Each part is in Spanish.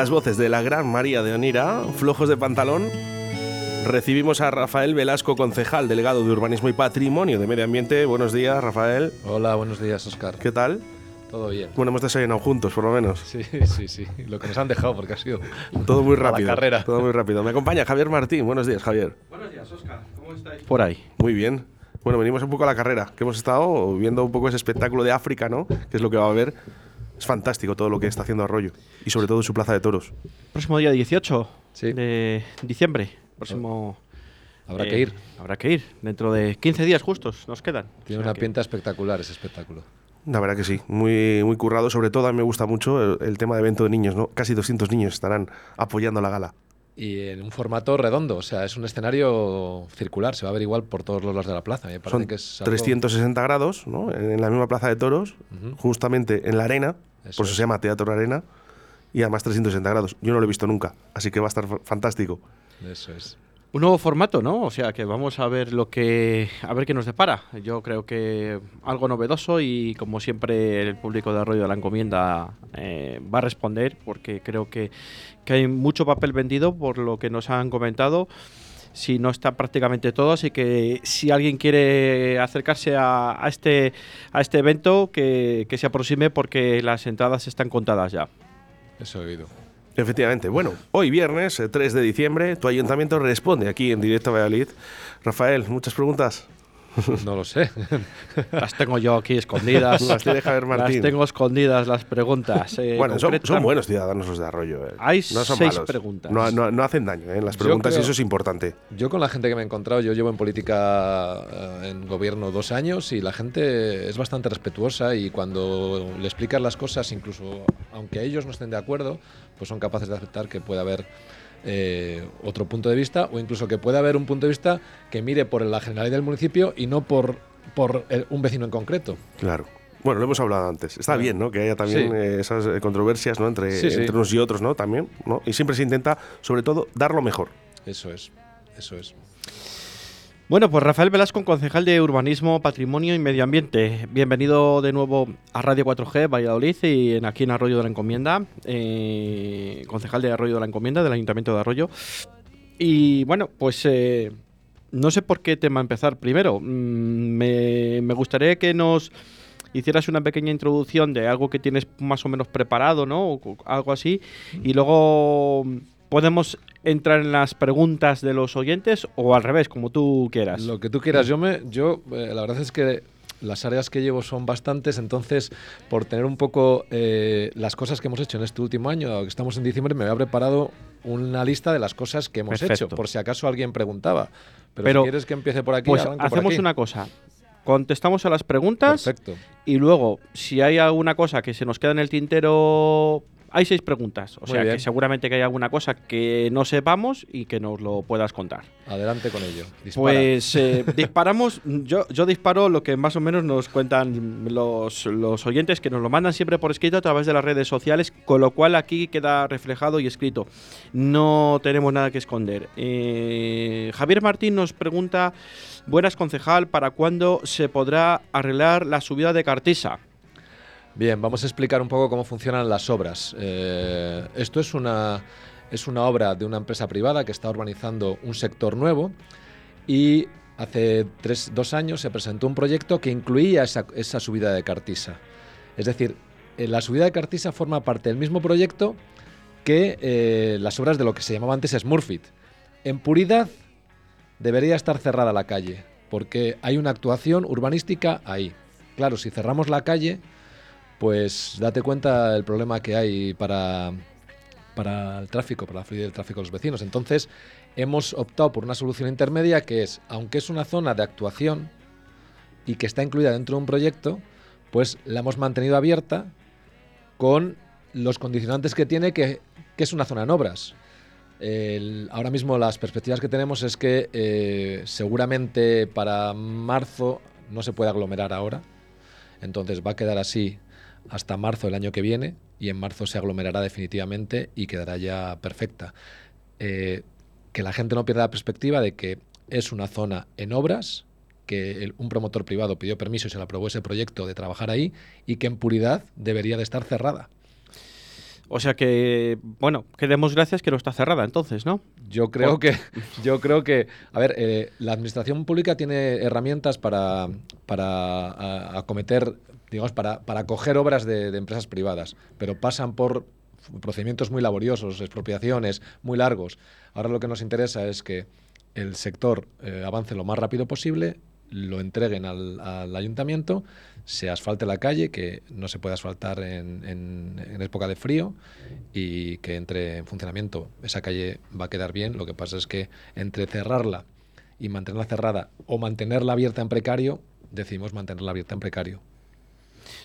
las voces de la gran María de Onira, flojos de pantalón, recibimos a Rafael Velasco, concejal, delegado de Urbanismo y Patrimonio de Medio Ambiente. Buenos días, Rafael. Hola, buenos días, Oscar. ¿Qué tal? Todo bien. Bueno, hemos desayunado juntos, por lo menos. Sí, sí, sí. Lo que nos han dejado, porque ha sido todo muy a la rápido. carrera. Todo muy rápido. Me acompaña Javier Martín. Buenos días, Javier. Buenos días, Oscar. ¿Cómo estáis? Por ahí. Muy bien. Bueno, venimos un poco a la carrera, que hemos estado viendo un poco ese espectáculo de África, ¿no? Que es lo que va a haber. Es fantástico todo lo que está haciendo Arroyo. Y sobre todo su plaza de toros. Próximo día 18 Sí. de diciembre. Próximo. Habrá eh, que ir. Habrá que ir. Dentro de 15 días justos nos quedan. Tiene O sea una que- pinta espectacular ese espectáculo. La verdad que sí, muy, muy currado. Sobre todo a mí me gusta mucho el, el tema de evento de niños, ¿no? Casi 200 niños estarán apoyando la gala. Y en un formato redondo, o sea, es un escenario circular, se va a ver igual por todos los lados de la plaza. Me parece Son que es algo- 360 grados, ¿no? En, en la misma plaza de toros, justamente en la arena, Eso por eso es. se llama Teatro Arena, y además 360 grados. Yo no lo he visto nunca, así que va a estar fa- fantástico. Eso es. Un nuevo formato, ¿no? O sea que vamos a ver lo que a ver qué nos depara. Yo creo que algo novedoso y como siempre el público de Arroyo de la Encomienda eh, va a responder porque creo que, que hay mucho papel vendido por lo que nos han comentado. Si no está prácticamente todo, así que si alguien quiere acercarse a, a este a este evento que, que se aproxime porque las entradas están contadas ya. Eso he oído. Efectivamente. Bueno, hoy viernes, eh, 3 de diciembre, tu ayuntamiento responde aquí en directo a Valladolid. Rafael, muchas preguntas. No lo sé. Las tengo yo aquí escondidas. Las tiene Javier Martín. Las tengo escondidas las preguntas. eh, bueno, son, buenos ciudadanos los de Arroyo. eh. Hay no son seis malos. preguntas. No, no- no hacen daño en las preguntas y eso es importante. Yo con la gente que me he encontrado, yo llevo en política eh, en gobierno dos años y la gente es bastante respetuosa y cuando le explicas las cosas, incluso aunque ellos no estén de acuerdo, pues son capaces de aceptar que puede haber eh, otro punto de vista o incluso que puede haber un punto de vista que mire por la generalidad del municipio y no por, por eh, un vecino en concreto. Claro. Bueno, lo hemos hablado antes. Está bien, ¿no? Que haya también Sí. eh, esas eh, controversias, ¿no? Entre, Sí, sí. entre unos y otros, ¿no? También, ¿no? Y siempre se intenta, sobre todo, dar lo mejor. Eso es, eso es. Bueno, pues Rafael Velasco, concejal de Urbanismo, Patrimonio y Medio Ambiente. Bienvenido de nuevo a Radio 4G Valladolid y en, aquí en Arroyo de la Encomienda. eh, concejal de Arroyo de la Encomienda, del Ayuntamiento de Arroyo. Y bueno, pues eh, no sé por qué tema empezar primero. Mm, me, me gustaría que nos hicieras una pequeña introducción de algo que tienes más o menos preparado, ¿no? O algo así. Y luego podemos entrar en las preguntas de los oyentes o al revés, como tú quieras. Lo que tú quieras. Yo, me, yo eh, la verdad es que las áreas que llevo son bastantes, entonces por tener un poco eh, las cosas que hemos hecho en este último año, dado que estamos en diciembre, me había preparado una lista de las cosas que hemos Perfecto. hecho, por si acaso alguien preguntaba. Pero, Pero, si quieres que empiece por aquí, Pues por hacemos aquí. una cosa. Contestamos a las preguntas Perfecto. y luego, si hay alguna cosa que se nos queda en el tintero, hay seis preguntas. O Muy sea bien. que seguramente que hay alguna cosa que no sepamos y que nos lo puedas contar. Adelante con ello. Dispara. Pues eh, disparamos, yo, yo disparo lo que más o menos nos cuentan los, los oyentes que nos lo mandan siempre por escrito a través de las redes sociales, con lo cual aquí queda reflejado y escrito. No tenemos nada que esconder. Eh, Javier Martín nos pregunta, buenas concejal, ¿para cuándo se podrá arreglar la subida de Cartisa? Bien, vamos a explicar un poco cómo funcionan las obras. Eh, esto es una, es una obra de una empresa privada que está urbanizando un sector nuevo y hace dos años se presentó un proyecto que incluía esa, esa subida de Cartisa. Es decir, eh, la subida de Cartisa forma parte del mismo proyecto que eh, las obras de lo que se llamaba antes Smurfit. En puridad debería estar cerrada la calle, porque hay una actuación urbanística ahí. Claro, si cerramos la calle, pues date cuenta del problema que hay para, para el tráfico, para la fluidez del tráfico de los vecinos. Entonces, hemos optado por una solución intermedia que es, aunque es una zona de actuación y que está incluida dentro de un proyecto, pues la hemos mantenido abierta con los condicionantes que tiene, que, que es una zona en obras. El- ahora mismo las perspectivas que tenemos es que eh, seguramente para marzo no se puede aglomerar ahora, entonces va a quedar así hasta marzo del año que viene y en marzo se aglomerará definitivamente y quedará ya perfecta. Eh, que la gente no pierda la perspectiva de que es una zona en obras, que el- un promotor privado pidió permiso y se le aprobó ese proyecto de trabajar ahí y que en puridad debería de estar cerrada. O sea que, bueno, que demos gracias que no está cerrada entonces, ¿no? Yo creo que, yo creo que, a ver, eh, la administración pública tiene herramientas para, para acometer, digamos, para, para coger obras de, empresas privadas, pero pasan por procedimientos muy laboriosos, expropiaciones muy largos. Ahora lo que nos interesa es que el sector eh, avance lo más rápido posible, lo entreguen al, ayuntamiento, se asfalte la calle, que no se puede asfaltar en, época de frío y que entre en funcionamiento. Esa calle va a quedar bien, lo que pasa es que entre cerrarla y mantenerla cerrada o mantenerla abierta en precario, decidimos mantenerla abierta en precario.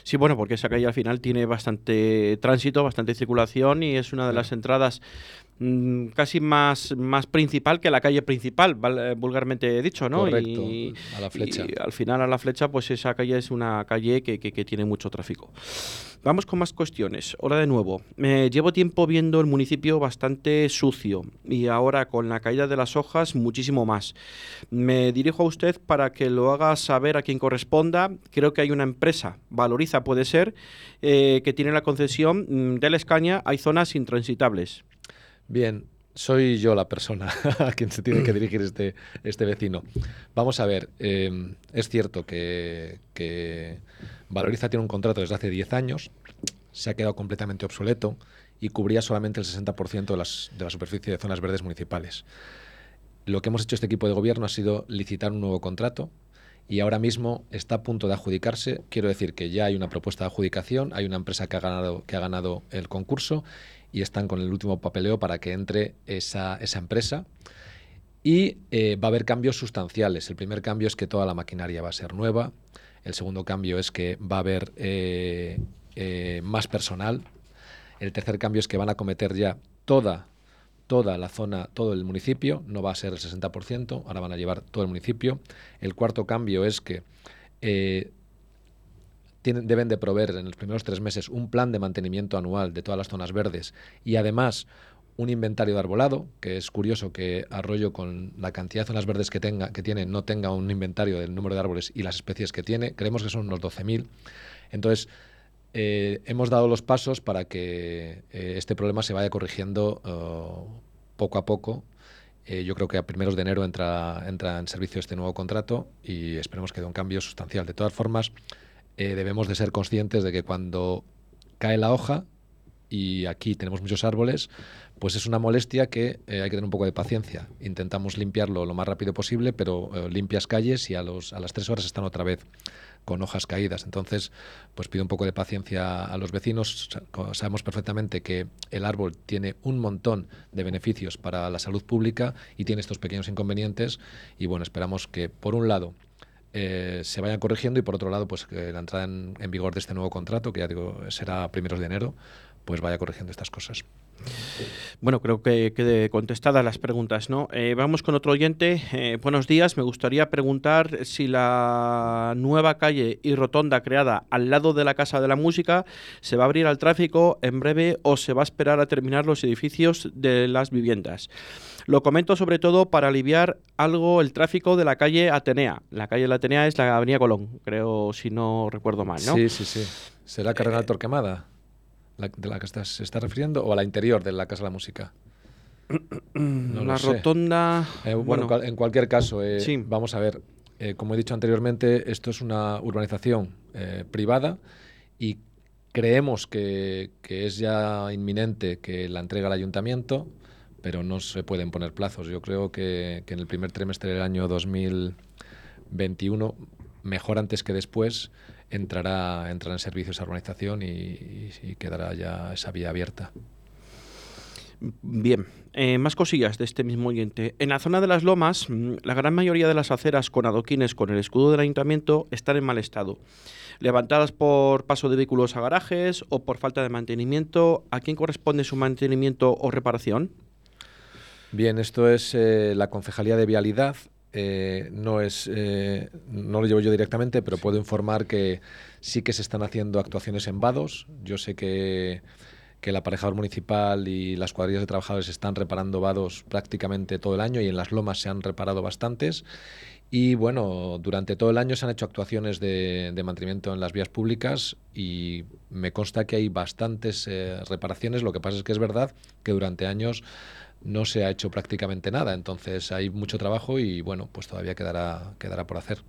Sí, bueno, porque esa calle al final tiene bastante tránsito, bastante circulación y es una de las entradas casi más, más principal que la calle principal, vulgarmente dicho, ¿no? Correcto, y, a la flecha. Y al final a la flecha, pues esa calle es una calle que, que, que tiene mucho tráfico. Vamos con más cuestiones. Ahora de nuevo, eh, llevo tiempo viendo el municipio bastante sucio y ahora con la caída de las hojas muchísimo más. Me dirijo a usted para que lo haga saber a quien corresponda. Creo que hay una empresa, Valoriza puede ser, eh, que tiene la concesión mm, de la Escaña. Hay zonas intransitables. Bien, soy yo la persona a quien se tiene que dirigir este, este vecino. Vamos a ver, eh, es cierto que, que, Valoriza tiene un contrato desde hace 10 años, se ha quedado completamente obsoleto y cubría solamente el 60% de, las, de la superficie de zonas verdes municipales. Lo que hemos hecho este equipo de gobierno ha sido licitar un nuevo contrato y ahora mismo está a punto de adjudicarse. Quiero decir que ya hay una propuesta de adjudicación, hay una empresa que ha ganado, que ha ganado el concurso y están con el último papeleo para que entre esa, esa empresa. Y eh, va a haber cambios sustanciales. El primer cambio es que toda la maquinaria va a ser nueva. El segundo cambio es que va a haber eh, eh, más personal. El tercer cambio es que van a cometer ya toda, toda la zona, todo el municipio. No va a ser el 60%, ahora van a llevar todo el municipio. El cuarto cambio es que deben de proveer en los primeros tres meses un plan de mantenimiento anual de todas las zonas verdes y además un inventario de arbolado, que es curioso que Arroyo con la cantidad de zonas verdes que tenga, que tiene, no tenga un inventario del número de árboles y las especies que tiene. Creemos que son unos 12.000. Entonces, eh, hemos dado los pasos para que eh, este problema se vaya corrigiendo uh, poco a poco. Eh, yo creo que a primeros de enero entra, entra en servicio este nuevo contrato y esperemos que dé un cambio sustancial. De todas formas, eh, debemos de ser conscientes de que cuando cae la hoja, y aquí tenemos muchos árboles, pues es una molestia que eh, hay que tener un poco de paciencia. Intentamos limpiarlo lo más rápido posible, pero eh, limpias calles y a, los, a las tres horas están otra vez con hojas caídas. Entonces, pues pido un poco de paciencia a los vecinos. Sabemos perfectamente que el árbol tiene un montón de beneficios para la salud pública y tiene estos pequeños inconvenientes. Y bueno, esperamos que, por un lado, eh, se vayan corrigiendo y por otro lado, pues que la entrada en, vigor de este nuevo contrato, que ya digo, será primeros de enero, pues vaya corrigiendo estas cosas. Bueno, creo que quede contestadas las preguntas, ¿no? Eh, vamos con otro oyente. Eh, buenos días. Me gustaría preguntar si la nueva calle y rotonda creada al lado de la Casa de la Música se va a abrir al tráfico en breve o se va a esperar a terminar los edificios de las viviendas. Lo comento sobre todo para aliviar algo el tráfico de la calle Atenea. La calle de la Atenea es la Avenida Colón, creo, si no recuerdo mal, ¿no? Sí, sí, sí. ¿Será Carrera eh, Torquemada? La, ¿De la que estás, se está refiriendo o a la interior de la Casa de la Música? No la rotonda. Eh, bueno, bueno, en cualquier caso, eh, sí. vamos a ver. Eh, como he dicho anteriormente, esto es una urbanización privada y creemos que, que, es ya inminente que la entrega al ayuntamiento, pero no se pueden poner plazos. Yo creo que, en el primer trimestre del año 2021, mejor antes que después, entrará, entrará en servicio esa urbanización y quedará ya esa vía abierta. Bien, eh, más cosillas de este mismo oyente. En la zona de las lomas, mm, la gran mayoría de las aceras con adoquines con el escudo del ayuntamiento están en mal estado. Levantadas por paso de vehículos a garajes o por falta de mantenimiento. ¿A quién corresponde su mantenimiento o reparación? Bien, esto es eh, la Concejalía de Vialidad. Eh, no es eh, no lo llevo yo directamente, pero puedo informar que sí que se están haciendo actuaciones en vados. Yo sé que que el aparejador municipal y las cuadrillas de trabajadores están reparando vados prácticamente todo el año y en las lomas se han reparado bastantes. Y bueno, durante todo el año se han hecho actuaciones de, mantenimiento en las vías públicas y me consta que hay bastantes eh, reparaciones. Lo que pasa es que es verdad que durante años no se ha hecho prácticamente nada. Entonces hay mucho trabajo y bueno, pues todavía quedará, quedará por hacer.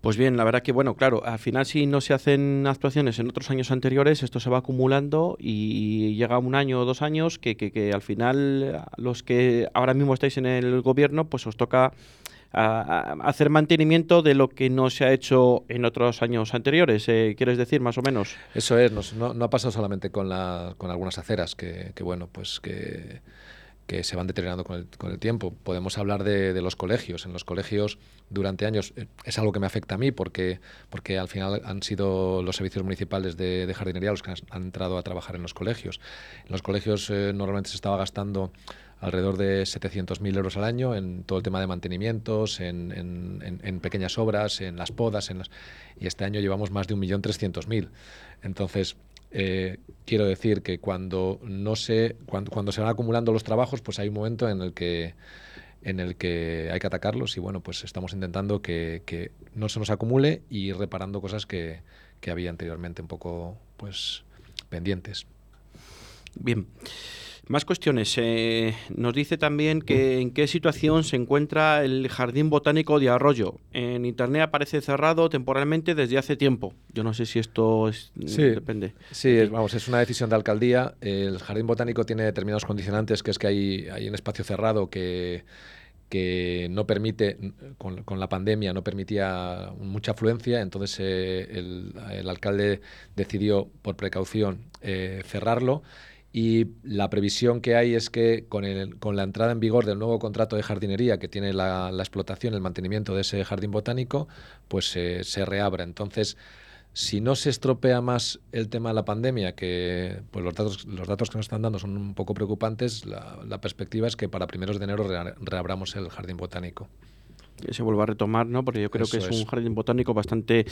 Pues bien, la verdad que, bueno, claro, al final si no se hacen actuaciones en otros años anteriores, esto se va acumulando y llega un año o dos años que, que, al final los que ahora mismo estáis en el gobierno, pues os toca hacer mantenimiento de lo que no se ha hecho en otros años anteriores, eh, ¿quieres decir más o menos? Eso es, no, no ha pasado solamente con, la, con algunas aceras, que, que bueno, pues que que se van deteriorando con el, con el tiempo. Podemos hablar de, los colegios. En los colegios, durante años, eh, es algo que me afecta a mí porque, porque al final han sido los servicios municipales de, jardinería los que han, entrado a trabajar en los colegios. En los colegios eh, normalmente se estaba gastando alrededor de 700.000 euros al año en todo el tema de mantenimientos, en, en, en pequeñas obras, en las podas, en las, y este año llevamos más de 1.300.000. Entonces, eh, quiero decir que cuando no se, cuando, cuando, se van acumulando los trabajos, pues hay un momento en el que en el que hay que atacarlos y bueno, pues estamos intentando que, que no se nos acumule y reparando cosas que, que había anteriormente un poco pues pendientes. Bien. Más cuestiones. Eh, nos dice también que en qué situación se encuentra el Jardín Botánico de Arroyo. En Internet aparece cerrado temporalmente desde hace tiempo. Yo no sé si esto es, sí, depende. Sí, vamos, es una decisión de alcaldía. El Jardín Botánico tiene determinados condicionantes, que es que hay, hay un espacio cerrado que que no permite, con, con, la pandemia, no permitía mucha afluencia, entonces eh, el, el, alcalde decidió, por precaución, eh, cerrarlo y la previsión que hay es que con, el, con la entrada en vigor del nuevo contrato de jardinería que tiene la, la explotación, el mantenimiento de ese jardín botánico, pues se reabra. Entonces, si no se estropea más el tema de la pandemia, que pues los datos, los datos que nos están dando son un poco preocupantes, la, la perspectiva es que para primeros de enero reabramos el jardín botánico que se vuelva a retomar, ¿no? Porque yo creo que es, un jardín botánico bastante,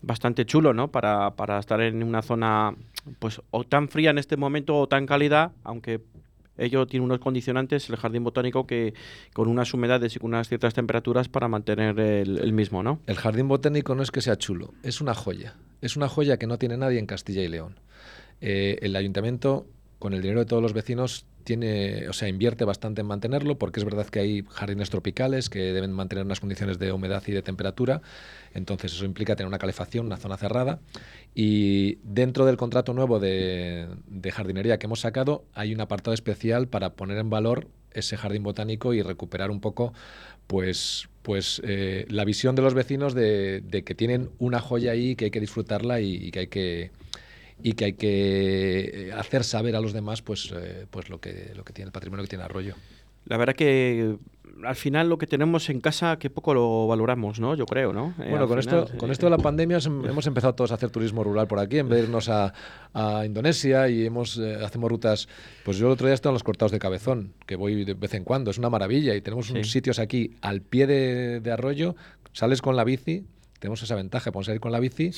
bastante chulo, ¿no? Para, para estar en una zona, pues, o tan fría en este momento o tan cálida, aunque ello tiene unos condicionantes, el jardín botánico, que con unas humedades y con unas ciertas temperaturas para mantener el, mismo, ¿no? El jardín botánico no es que sea chulo, es una joya. Es una joya que no tiene nadie en Castilla y León. Eh, el ayuntamiento, con el dinero de todos los vecinos, tiene, o sea, invierte bastante en mantenerlo, porque es verdad que hay jardines tropicales que deben mantener unas condiciones de humedad y de temperatura, entonces eso implica tener una calefacción, una zona cerrada, y dentro del contrato nuevo de, jardinería que hemos sacado hay un apartado especial para poner en valor ese jardín botánico y recuperar un poco pues, pues eh, la visión de los vecinos de, que tienen una joya ahí que hay que disfrutarla y que hay que y que hay que eh, hacer saber a los demás pues, eh, pues lo, que, lo que tiene el patrimonio que tiene Arroyo. La verdad que al final lo que tenemos en casa que poco lo valoramos, ¿no? Yo creo, ¿no? Eh, bueno, con, esto, con esto de la pandemia hemos empezado todos a hacer turismo rural por aquí, en vez de irnos a, a Indonesia y hemos, hacemos rutas... Pues yo el otro día estaba en los cortados de Cabezón, que voy de vez en cuando, es una maravilla y tenemos unos sitios aquí al pie de, de Arroyo, sales con la bici tenemos esa ventaja, podemos salir con la bici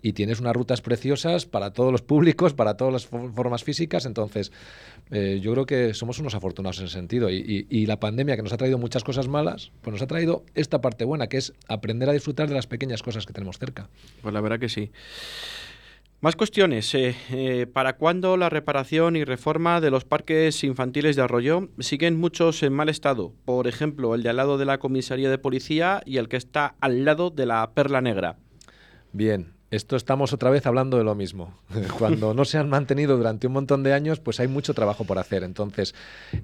y tienes unas rutas preciosas para todos los públicos, para todas las formas físicas. Entonces, eh, yo creo que somos unos afortunados en ese sentido. Y, y, la pandemia, que nos ha traído muchas cosas malas, pues nos ha traído esta parte buena, que es aprender a disfrutar de las pequeñas cosas que tenemos cerca. Pues la verdad que sí. Más cuestiones. Eh, eh, ¿Para cuándo la reparación y reforma de los parques infantiles de Arroyo? Siguen muchos en mal estado. Por ejemplo, el de al lado de la comisaría de policía y el que está al lado de la Perla Negra. Bien, esto estamos otra vez hablando de lo mismo. Cuando no se han mantenido durante un montón de años, pues hay mucho trabajo por hacer. Entonces,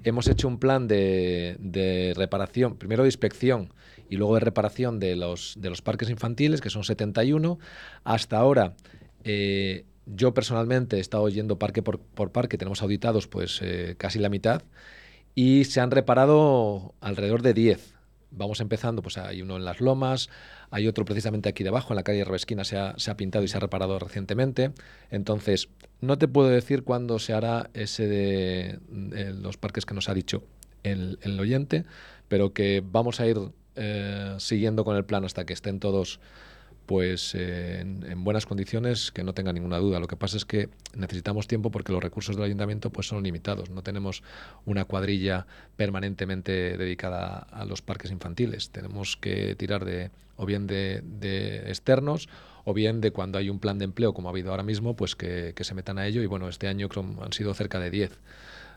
hemos hecho un plan de, de reparación, primero de inspección y luego de reparación de los, de los parques infantiles, que son 71. Hasta ahora eh, yo personalmente he estado yendo parque por, parque, tenemos auditados pues eh, casi la mitad y se han reparado alrededor de 10. Vamos empezando, pues hay uno en Las Lomas, hay otro precisamente aquí debajo, en la calle Rebesquina, se ha, se ha pintado y se ha reparado recientemente. Entonces, no te puedo decir cuándo se hará ese de, los parques que nos ha dicho el, el, oyente, pero que vamos a ir eh, siguiendo con el plan hasta que estén todos pues en, buenas condiciones, que no tenga ninguna duda. Lo que pasa es que necesitamos tiempo porque los recursos del ayuntamiento pues son limitados. No tenemos una cuadrilla permanentemente dedicada a los parques infantiles. Tenemos que tirar de o bien de, externos o bien de cuando hay un plan de empleo como ha habido ahora mismo, pues que, se metan a ello. Y bueno, este año han sido cerca de 10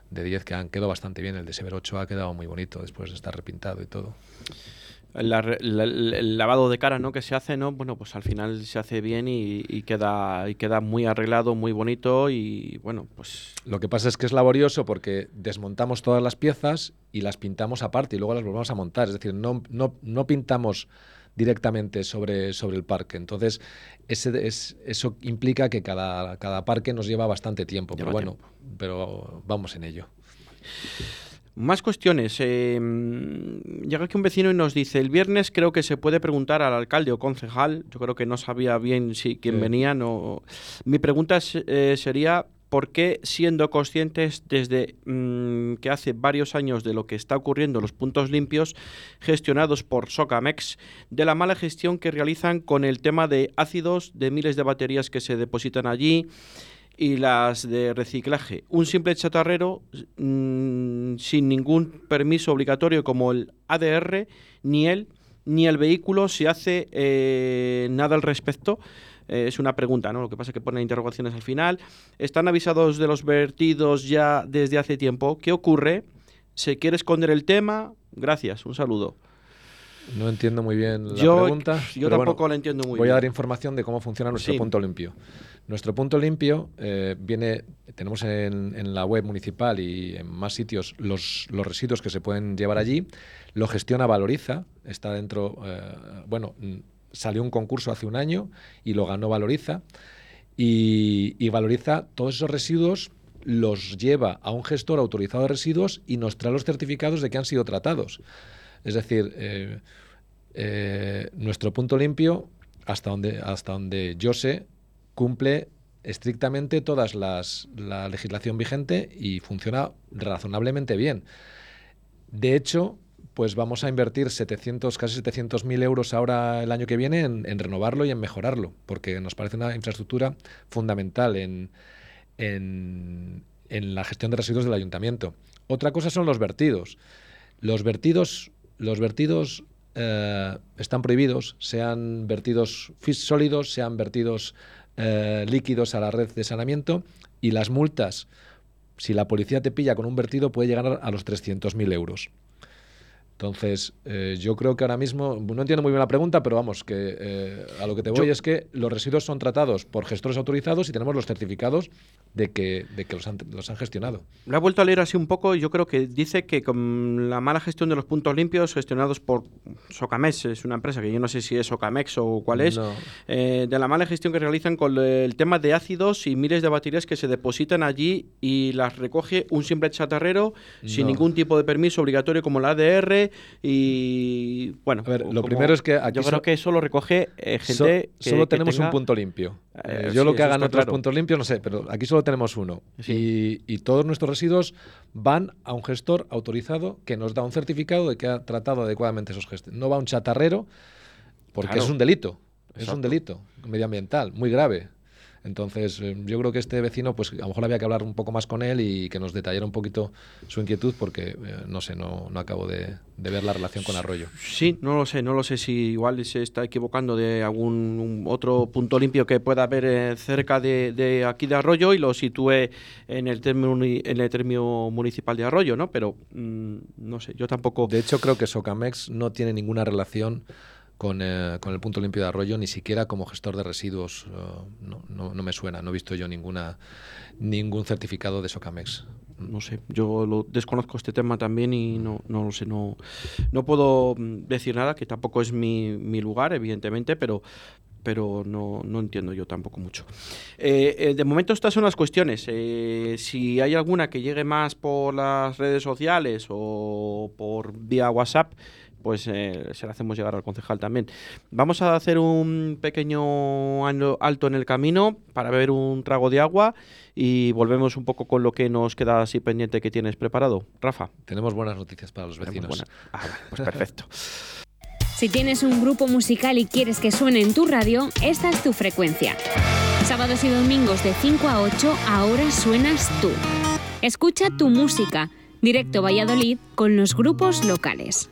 de 10 que han quedado bastante bien. El de Severo 8 ha quedado muy bonito después de estar repintado y todo el, lavado de cara ¿no? que se hace, ¿no? bueno, pues al final se hace bien y, queda, y queda muy arreglado, muy bonito y bueno, pues... Lo que pasa es que es laborioso porque desmontamos todas las piezas y las pintamos aparte y luego las volvemos a montar. Es decir, no, no, no pintamos directamente sobre, sobre el parque. Entonces, ese, es, eso implica que cada, cada parque nos lleva bastante tiempo. pero bueno, pero vamos en ello. Más cuestiones. Em, llega aquí un vecino y nos dice, el viernes creo que se puede preguntar al alcalde o concejal, yo creo que no sabía bien si quién venía, no. Mi pregunta eh, sería, ¿por qué siendo conscientes desde mm, que hace varios años de lo que está ocurriendo en los puntos limpios gestionados por Socamex, de la mala gestión que realizan con el tema de ácidos, de miles de baterías que se depositan allí? Y las de reciclaje. Un simple chatarrero mm, sin ningún permiso obligatorio como el ADR, ni él ni el vehículo se hace eh, nada al respecto. Eh, es una pregunta, ¿no? Lo que pasa es que pone interrogaciones al final. Están avisados de los vertidos ya desde hace tiempo. ¿Qué ocurre? ¿Se quiere esconder el tema? Gracias, un saludo. No entiendo muy bien la yo, pregunta. Yo tampoco la entiendo muy bien. Voy a dar información de cómo funciona nuestro punto limpio. Nuestro punto limpio eh, viene, tenemos en, la web municipal y en más sitios los, los, residuos que se pueden llevar allí. Lo gestiona Valoriza, está dentro, eh, bueno, salió un concurso hace un año y lo ganó Valoriza. Y, Valoriza todos esos residuos los lleva a un gestor autorizado de residuos y nos trae los certificados de que han sido tratados. Es decir, eh, nuestro punto limpio, hasta donde, hasta donde yo sé, cumple estrictamente todas las la legislación vigente y funciona razonablemente bien. De hecho, pues vamos a invertir 700, casi 700 mil euros ahora el año que viene en, renovarlo y en mejorarlo, porque nos parece una infraestructura fundamental en, en, en la gestión de residuos del ayuntamiento. Otra cosa son los vertidos. Los vertidos los vertidos eh, están prohibidos, sean vertidos sólidos, sean vertidos eh, líquidos a la red de saneamiento y las multas, si la policía te pilla con un vertido, puede llegar a los 300.000 euros. Entonces, eh, yo creo que ahora mismo, no entiendo muy bien la pregunta, pero vamos, que eh, a lo que te voy es que los residuos son tratados por gestores autorizados y tenemos los certificados de que, de que los, han, los han gestionado. Lo he vuelto a leer así un poco y yo creo que dice que con la mala gestión de los puntos limpios gestionados por Socamex, es una empresa que yo no sé si es Socamex o cuál es, eh, de la mala gestión que realizan con el tema de ácidos y miles de baterías que se depositan allí y las recoge un simple chatarrero sin ningún tipo de permiso obligatorio como la ADR y bueno. A ver, lo primero es que aquí yo creo que eso lo recoge eh, gente. solo tenemos un punto limpio. Eh, eh, yo lo que hagan otros puntos limpios no sé, pero aquí solo tenemos uno. Y, todos nuestros residuos van a un gestor autorizado que nos da un certificado de que ha tratado adecuadamente esos gestos. No va a un chatarrero porque es un delito. Es un delito medioambiental muy grave. Entonces, eh, yo creo que este vecino, pues a lo mejor había que hablar un poco más con él y que nos detallara un poquito su inquietud, porque eh, no sé, no, no acabo de, ver la relación con Arroyo. Sí, no lo sé, no lo sé si igual se está equivocando de algún otro punto limpio que pueda haber eh, cerca de, aquí de Arroyo y lo sitúe en el término, en el término municipal de Arroyo, ¿no? Pero mm, no sé, yo tampoco. De hecho, creo que Socamex no tiene ninguna relación eh, con, el punto limpio de arroyo, ni siquiera como gestor de residuos. Eh, no, me suena, no he visto yo ninguna ningún certificado de Socamex. No sé, yo lo desconozco este tema también y no, no lo sé, no, no puedo mm, decir nada, que tampoco es mi, lugar, evidentemente, pero, pero no, entiendo yo tampoco mucho. Eh, de momento estas son las cuestiones. si hay alguna que llegue más por las redes sociales o por vía WhatsApp, pues eh, se la hacemos llegar al concejal también. Vamos a hacer un pequeño alto en el camino para beber un trago de agua y volvemos un poco con lo que nos queda así pendiente que tienes preparado. Rafa. Tenemos buenas noticias para los vecinos. Ah, pues perfecto. Si tienes un grupo musical y quieres que suene en tu radio, esta es tu frecuencia. Sábados y domingos de 5 a 8, ahora suenas tú. Escucha tu música. Directo Valladolid con los grupos locales.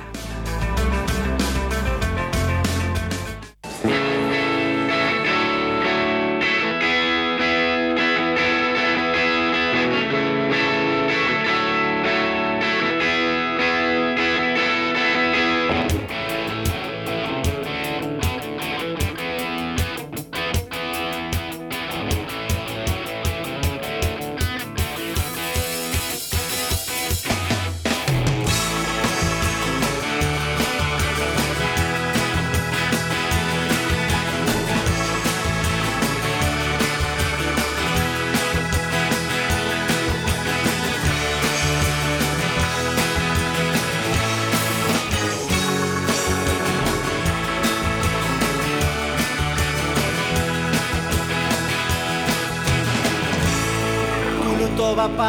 Va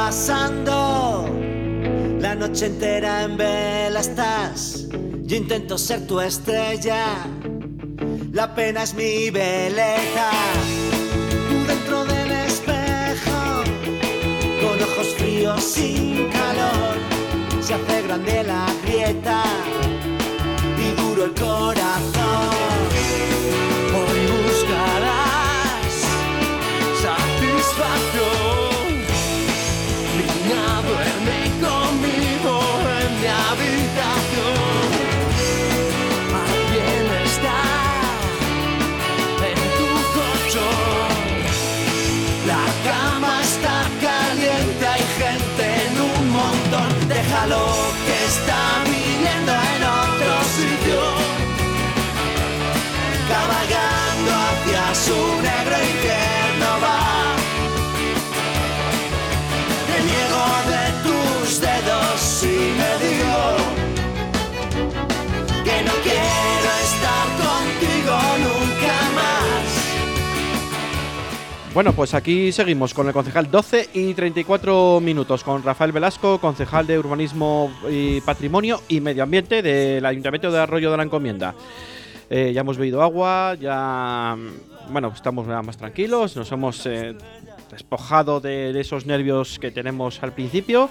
pasando, la noche entera en vela estás. Yo intento ser tu estrella, la pena es mi belleza. Tú dentro del espejo, con ojos fríos sin calor, se hace grande la grieta y duro el corazón. Déjalo que está Bueno, pues aquí seguimos con el concejal 12 y 34 minutos con Rafael Velasco, concejal de Urbanismo y Patrimonio y Medio Ambiente del Ayuntamiento de Arroyo de la Encomienda. Eh, ya hemos bebido agua, ya bueno, estamos más tranquilos, nos hemos eh, despojado de, de esos nervios que tenemos al principio.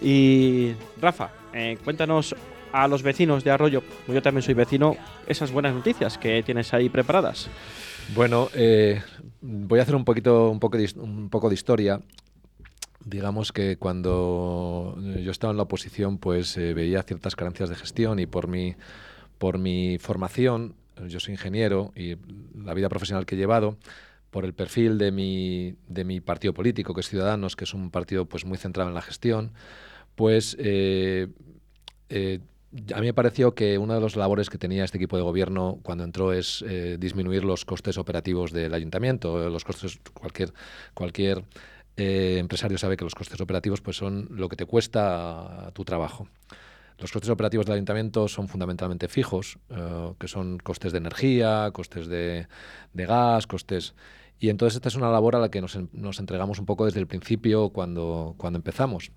Y Rafa, eh, cuéntanos a los vecinos de Arroyo, yo también soy vecino, esas buenas noticias que tienes ahí preparadas. Bueno, eh, voy a hacer un poquito, un poco de, un poco de historia. Digamos que cuando yo estaba en la oposición, pues eh, veía ciertas carencias de gestión y por mi, por mi formación, yo soy ingeniero y la vida profesional que he llevado, por el perfil de mi, de mi partido político, que es Ciudadanos, que es un partido pues muy centrado en la gestión, pues eh, eh, a mí me pareció que una de las labores que tenía este equipo de gobierno cuando entró es eh, disminuir los costes operativos del ayuntamiento. Los costes, cualquier, cualquier eh, empresario sabe que los costes operativos pues, son lo que te cuesta tu trabajo. Los costes operativos del ayuntamiento son fundamentalmente fijos, eh, que son costes de energía, costes de, de gas, costes... Y entonces esta es una labor a la que nos, nos entregamos un poco desde el principio cuando, cuando empezamos.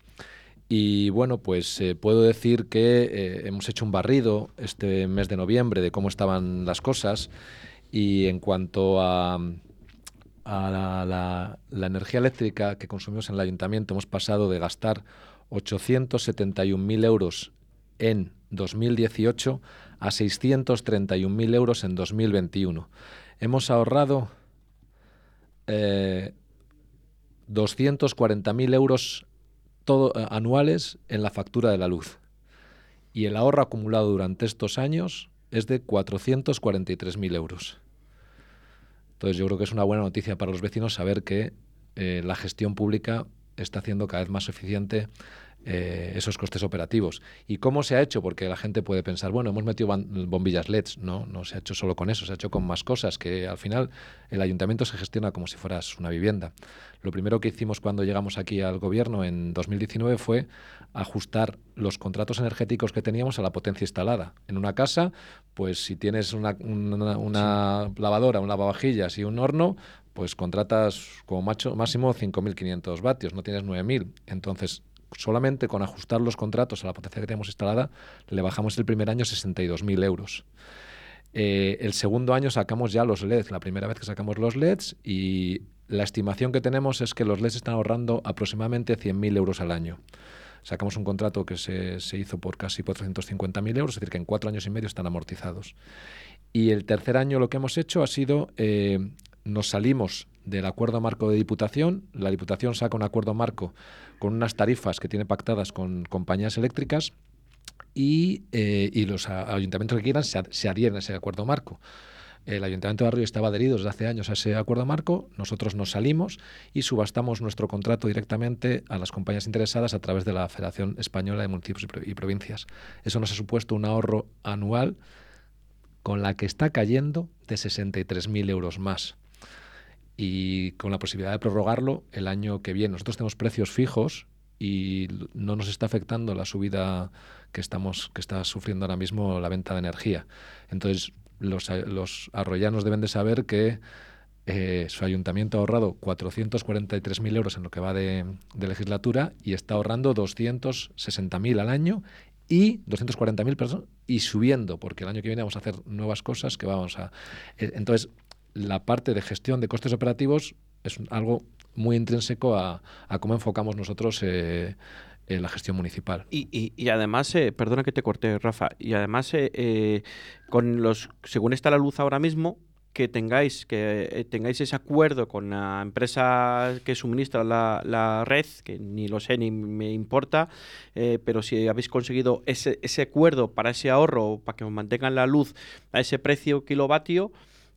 Y bueno, pues eh, puedo decir que eh, hemos hecho un barrido este mes de noviembre de cómo estaban las cosas y en cuanto a, la energía eléctrica que consumimos en el ayuntamiento hemos pasado de gastar 871.000 euros en 2018 a 631.000 euros en 2021. Hemos ahorrado eh, 240.000 euros eh, anuales en la factura de la luz. Y el ahorro acumulado durante estos años es de 443.000 euros. Entonces yo creo que es una buena noticia para los vecinos saber que eh, la gestión pública está haciendo cada vez más eficiente eh, esos costes operativos. ¿Y cómo se ha hecho? Porque la gente puede pensar, bueno, hemos metido bombillas LEDs. No, no se ha hecho solo con eso, se ha hecho con más cosas, que al final el ayuntamiento se gestiona como si fueras una vivienda. Lo primero que hicimos cuando llegamos aquí al gobierno en 2019 fue ajustar los contratos energéticos que teníamos a la potencia instalada. En una casa, pues si tienes una, una- una lavadora, un lavavajillas y un horno, pues contratas como macho, máximo 5.500 vatios, no tienes 9.000. Entonces, solamente con ajustar los contratos a la potencia que tenemos instalada, le bajamos el primer año 62.000 euros. Eh, el segundo año sacamos ya los LEDs, la primera vez que sacamos los LEDs y la estimación que tenemos es que los LEDs están ahorrando aproximadamente 100.000 euros al año. Sacamos un contrato que se, se hizo por casi 450.000 euros, es decir, que en cuatro años y medio están amortizados. Y el tercer año lo que hemos hecho ha sido, eh, nos salimos del acuerdo marco de Diputación, la Diputación saca un acuerdo marco con unas tarifas que tiene pactadas con compañías eléctricas y, eh, y los ayuntamientos que quieran se, se adhieren a ese acuerdo marco. El Ayuntamiento de Arroyo estaba adherido desde hace años a ese acuerdo marco, nosotros nos salimos y subastamos nuestro contrato directamente a las compañías interesadas a través de la Federación Española de Municipios y Pro- y Provincias. Eso nos ha supuesto un ahorro anual con la que está cayendo de 63.000 euros más y con la posibilidad de prorrogarlo el año que viene. Nosotros tenemos precios fijos y no nos está afectando la subida que estamos que está sufriendo ahora mismo la venta de energía. Entonces, los, a- los arroyanos deben de saber que eh, su ayuntamiento ha ahorrado 443.000 euros en lo que va de, legislatura y está ahorrando 260.000 al año y 240.000 personas y subiendo, porque el año que viene vamos a hacer nuevas cosas que vamos a... eh, Entonces, la parte de gestión de costes operativos es algo muy intrínseco a, a cómo enfocamos nosotros eh, en la gestión municipal. Y, y- además, eh, perdona que te corte, Rafa, y además, eh, eh, con los, según está la luz ahora mismo, que tengáis, que eh, tengáis ese acuerdo con la empresa que suministra la, la red, que ni lo sé ni me importa, eh, pero si habéis conseguido ese, ese acuerdo para ese ahorro, para que os mantengan la luz a ese precio kilovatio,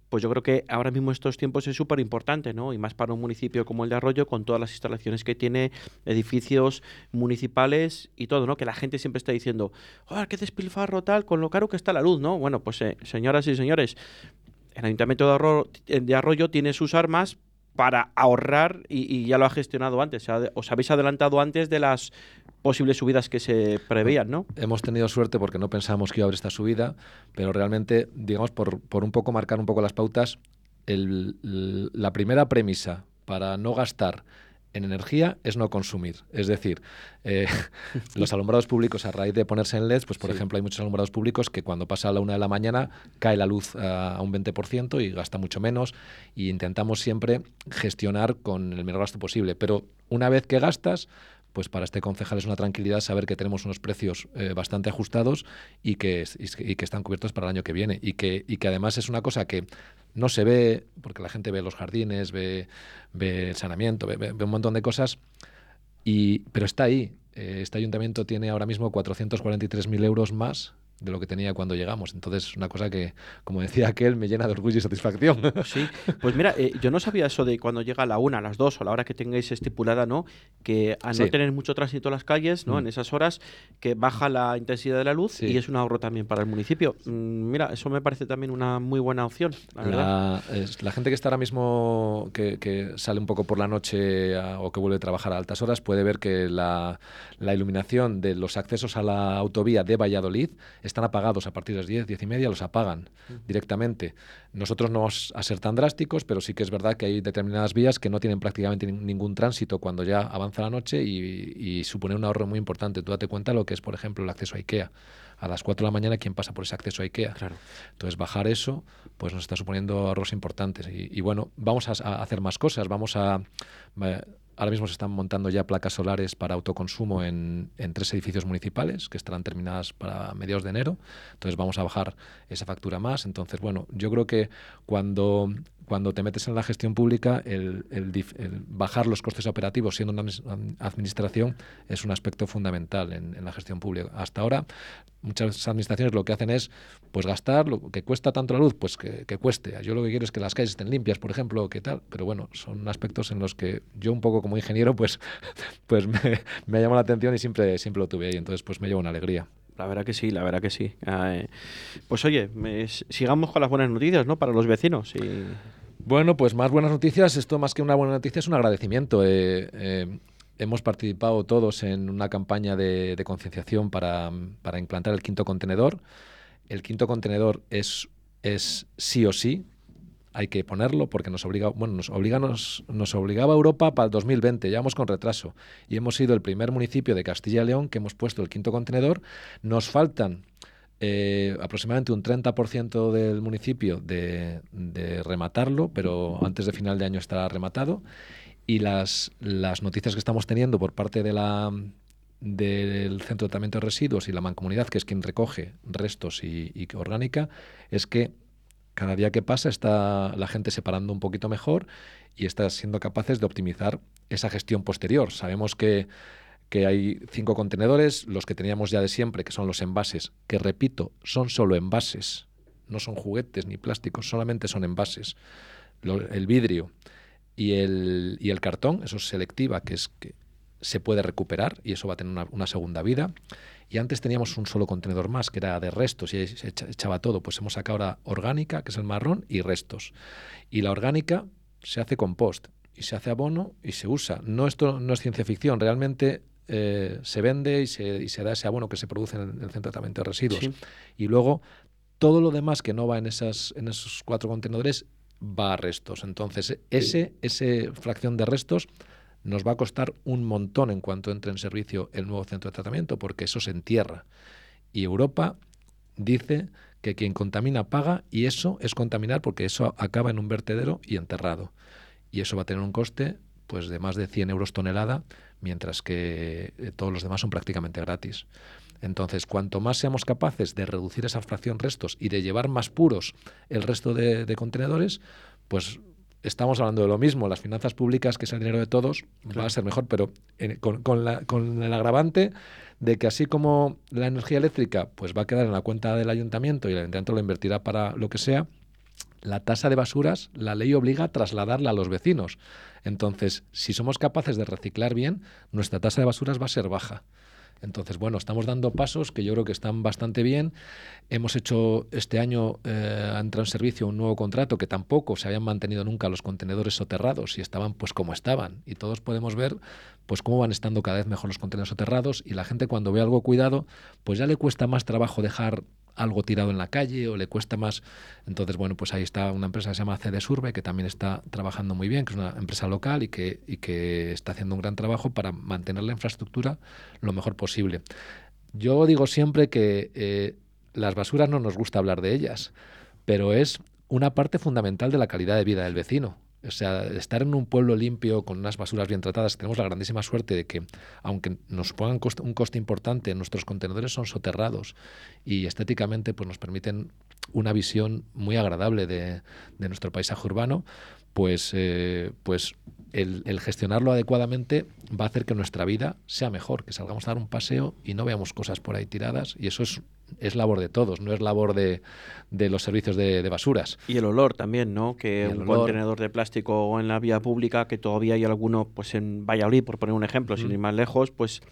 pues yo creo que ahora mismo estos tiempos es súper importante, ¿no? Y más para un municipio como el de Arroyo, con todas las instalaciones que tiene, edificios municipales y todo, ¿no? Que la gente siempre está diciendo, ¡oh, qué despilfarro tal, con lo caro que está la luz, ¿no? Bueno, pues eh, señoras y señores, el Ayuntamiento de Arroyo, de Arroyo tiene sus armas para ahorrar y, ya lo ha gestionado antes. Os habéis adelantado antes de las posibles subidas que se preveían, ¿no? Hemos tenido suerte porque no pensábamos que iba a haber esta subida, pero realmente, digamos, por, por un poco marcar un poco las pautas, el- la primera premisa para no gastar en energía es no consumir. Es decir, eh, los alumbrados públicos a raíz de ponerse en LEDs, pues por Sí. ejemplo hay muchos alumbrados públicos que cuando pasa a la una de la mañana cae la luz a, a un 20% y gasta mucho menos y intentamos siempre gestionar con el menor gasto posible. Pero una vez que gastas, pues para este concejal es una tranquilidad saber que tenemos unos precios eh, bastante ajustados y que, y que están cubiertos para el año que viene. Y que, y que además es una cosa que no se ve, porque la gente ve los jardines, ve, ve el saneamiento, ve, ve- ve un montón de cosas, y, pero está ahí. Eh, Este ayuntamiento tiene ahora mismo 443.000 euros más de lo que tenía cuando llegamos. Entonces es una cosa que, como decía aquel, me llena de orgullo y satisfacción. Sí, pues mira, eh, yo no sabía eso de cuando llega a la una, a las dos o a la hora que tengáis estipulada, ¿no? Que al no tener mucho tránsito en las calles, ¿no? Mm. En esas horas, que baja la intensidad de la luz Sí. y es un ahorro también para el municipio. Mm, mira, eso me parece también una muy buena opción, la verdad. La, es- la gente que está ahora mismo, que, que sale un poco por la noche a- o que vuelve a trabajar a altas horas, puede ver que la, la iluminación de los accesos a la autovía de Valladolid están apagados a partir de las 10, 10 y media, los apagan directamente. Nosotros no vamos a ser tan drásticos, pero sí que es verdad que hay determinadas vías que no tienen prácticamente nin- ningún tránsito cuando ya avanza la noche y, y supone un ahorro muy importante. Tú date cuenta lo que es, por ejemplo, el acceso a IKEA. A las 4 de la mañana, ¿quién pasa por ese acceso a IKEA? Claro. Entonces, bajar eso, pues nos está suponiendo ahorros importantes. Y, y bueno, vamos a, a hacer más cosas. Vamos a. Ahora mismo se están montando ya placas solares para autoconsumo en tres edificios municipales que estarán terminadas para mediados de enero. Entonces vamos a bajar esa factura más. Entonces, bueno, yo creo que cuando, cuando te metes en la gestión pública, el, bajar los costes operativos siendo una administración es un aspecto fundamental en, la gestión pública. Hasta ahora, muchas administraciones lo que hacen es pues gastar lo que cuesta tanto la luz, pues que, cueste. Yo lo que quiero es que las calles estén limpias, por ejemplo, que tal. Pero bueno, son aspectos en los que yo un poco como ingeniero, pues, pues me, me llama la atención y siempre, siempre lo tuve ahí. Entonces, pues me lleva una alegría. La verdad que sí, la verdad que sí. Ah, eh, pues oye, sigamos con las buenas noticias, ¿no? Para los vecinos. Bueno, pues más buenas noticias. Esto más que una buena noticia es un agradecimiento. Eh, eh, hemos participado todos en una campaña de, concienciación para, implantar el quinto contenedor. El quinto contenedor es, es sí o sí hay que ponerlo porque nos obliga, bueno, nos obliga, nos, obligaba Europa para el 2020, ya vamos con retraso. Y hemos sido el primer municipio de Castilla y León que hemos puesto el quinto contenedor. Nos faltan eh, aproximadamente un 30% del municipio de, rematarlo, pero antes de final de año estará rematado. Y las, las noticias que estamos teniendo por parte de del Centro de Tratamiento de Residuos y la Mancomunidad, que es quien recoge restos y, y orgánica, es que cada día que pasa está la gente separando un poquito mejor y está siendo capaces de optimizar esa gestión posterior. Sabemos que, hay cinco contenedores, los que teníamos ya de siempre, que son los envases, que repito, son solo envases, no son juguetes ni plásticos, solamente son envases. el vidrio y el, y el cartón, eso es selectiva, que es que se puede recuperar y eso va a tener una segunda vida. Y antes teníamos un solo contenedor más, que era de restos, y se echaba todo. Pues hemos sacado ahora orgánica, que es el marrón, y restos. Y la orgánica se hace compost, y se hace abono, y se usa. No, esto no es ciencia ficción, realmente eh, se vende y se, y se, da ese abono que se produce en el, centro de tratamiento de residuos. Y luego todo lo demás que no va en, esas, en esos cuatro contenedores va a restos. Entonces, ese, ese fracción de restos nos va a costar un montón en cuanto entre en servicio el nuevo centro de tratamiento, porque eso se entierra. Y Europa dice que quien contamina paga y eso es contaminar porque eso acaba en un vertedero y enterrado. Y eso va a tener un coste pues de más de 100 euros tonelada, mientras que eh, todos los demás son prácticamente gratis. Entonces, cuanto más seamos capaces de reducir esa fracción restos y de llevar más puros el resto de, de contenedores, pues estamos hablando de lo mismo. Las finanzas públicas, que es el dinero de todos, va a ser mejor, pero con, el agravante de que así como la energía eléctrica pues va a quedar en la cuenta del ayuntamiento y el ayuntamiento lo invertirá para lo que sea, la tasa de basuras, la ley obliga a trasladarla a los vecinos. Entonces, si somos capaces de reciclar bien, nuestra tasa de basuras va a ser baja. Entonces, bueno, estamos dando pasos que yo creo que están bastante bien. Hemos hecho este año, eh, ha entrado en servicio un nuevo contrato que tampoco se habían mantenido nunca los contenedores soterrados y estaban pues como estaban. Y todos podemos ver pues cómo van estando cada vez mejor los contenedores soterrados y la gente cuando ve algo cuidado, pues ya le cuesta más trabajo dejar algo tirado en la calle o le cuesta más. Entonces, bueno, pues ahí está una empresa que se llama CD Surve, que también está trabajando muy bien, que es una empresa local y que, y que está haciendo un gran trabajo para mantener la infraestructura lo mejor posible. Yo digo siempre que eh, las basuras no nos gusta hablar de ellas, pero es una parte fundamental de la calidad de vida del vecino. O sea, estar en un pueblo limpio, con unas basuras bien tratadas, tenemos la grandísima suerte de que, aunque nos pongan un coste importante, nuestros contenedores son soterrados y estéticamente pues, nos permiten una visión muy agradable de, nuestro paisaje urbano, pues, eh, pues el, gestionarlo adecuadamente va a hacer que nuestra vida sea mejor, que salgamos a dar un paseo y no veamos cosas por ahí tiradas. Y eso es, es labor de todos, no es labor de, los servicios de, basuras. Y el olor también, ¿no? Que un contenedor de plástico en la vía pública, que todavía hay alguno, pues en Valladolid, por poner un ejemplo, sin ir más lejos, pues